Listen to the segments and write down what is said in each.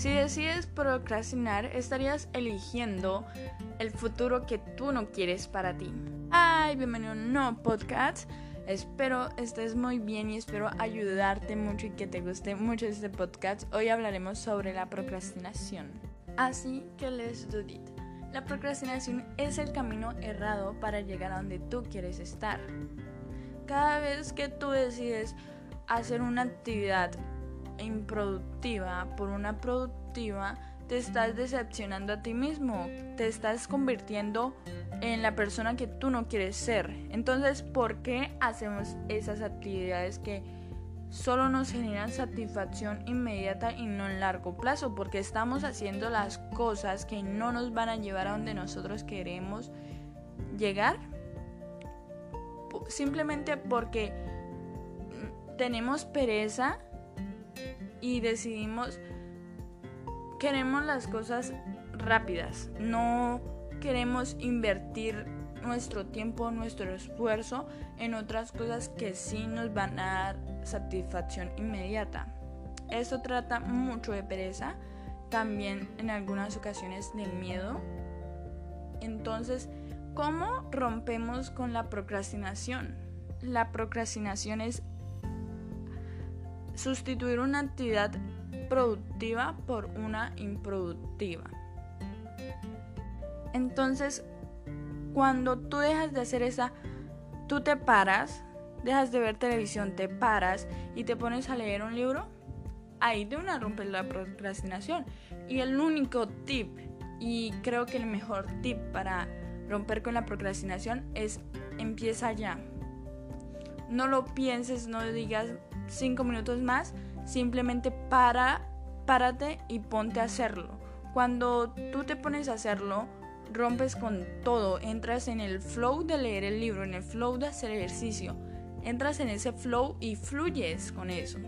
Si decides procrastinar, estarías eligiendo el futuro que tú no quieres para ti. Ay, bienvenido a un nuevo podcast. Espero estés muy bien y espero ayudarte mucho y que te guste mucho este podcast. Hoy hablaremos sobre la procrastinación. Así que les do it. La procrastinación es el camino errado para llegar a donde tú quieres estar. Cada vez que tú decides hacer una actividad improductiva por una productiva, te estás decepcionando a ti mismo, te estás convirtiendo en la persona que tú no quieres ser. Entonces, ¿por qué hacemos esas actividades que solo nos generan satisfacción inmediata y no en largo plazo? Porque estamos haciendo las cosas que no nos van a llevar a donde nosotros queremos llegar. Simplemente porque tenemos pereza y decidimos queremos las cosas rápidas, no queremos invertir nuestro tiempo, nuestro esfuerzo en otras cosas que sí nos van a dar satisfacción inmediata. Esto trata mucho de pereza, también en algunas ocasiones de miedo. Entonces, ¿cómo rompemos con la procrastinación? La procrastinación es sustituir una actividad productiva por una improductiva. Entonces, cuando tú dejas de hacer esa, tú te paras, dejas de ver televisión, te paras y te pones a leer un libro, ahí de una rompes la procrastinación. Y el único tip, y creo que el mejor tip para romper con la procrastinación es empieza ya. No lo pienses, no digas cinco minutos más, simplemente para, párate y ponte a hacerlo. Cuando tú te pones a hacerlo, rompes con todo, entras en el flow de leer el libro, en el flow de hacer ejercicio, entras en ese flow y fluyes con eso.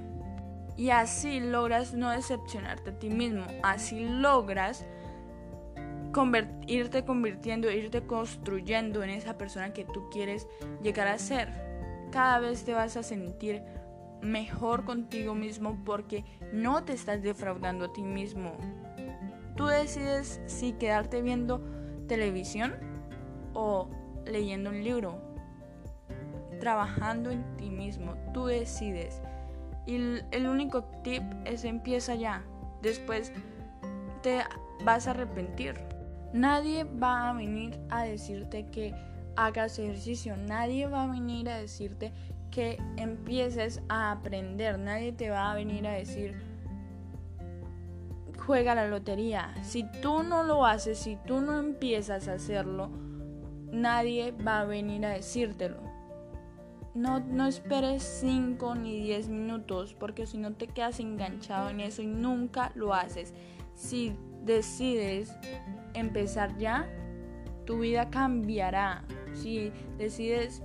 Y así logras no decepcionarte a ti mismo, así logras irte convirtiendo, irte construyendo en esa persona que tú quieres llegar a ser. Cada vez te vas a sentir mejor contigo mismo porque no te estás defraudando a ti mismo. Tú decides si quedarte viendo televisión o leyendo un libro, trabajando en ti mismo. Tú decides. Y el único tip es empieza ya. Después te vas a arrepentir. Nadie va a venir a decirte que hagas ejercicio. Nadie va a venir a decirte que empieces a aprender. Nadie te va a venir a decir, juega la lotería. Si tú no lo haces, si tú no empiezas a hacerlo, nadie va a venir a decírtelo. No, no esperes 5 ni 10 minutos porque si no te quedas enganchado en eso y nunca lo haces. Si decides empezar ya, tu vida cambiará. Si decides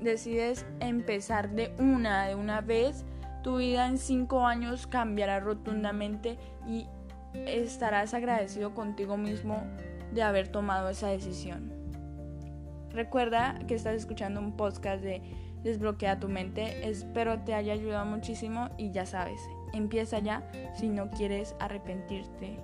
decides empezar de una, de una vez, tu vida en cinco años cambiará rotundamente y estarás agradecido contigo mismo de haber tomado esa decisión. Recuerda que estás escuchando un podcast de Desbloquea tu mente. Espero te haya ayudado muchísimo y ya sabes, empieza ya si no quieres arrepentirte.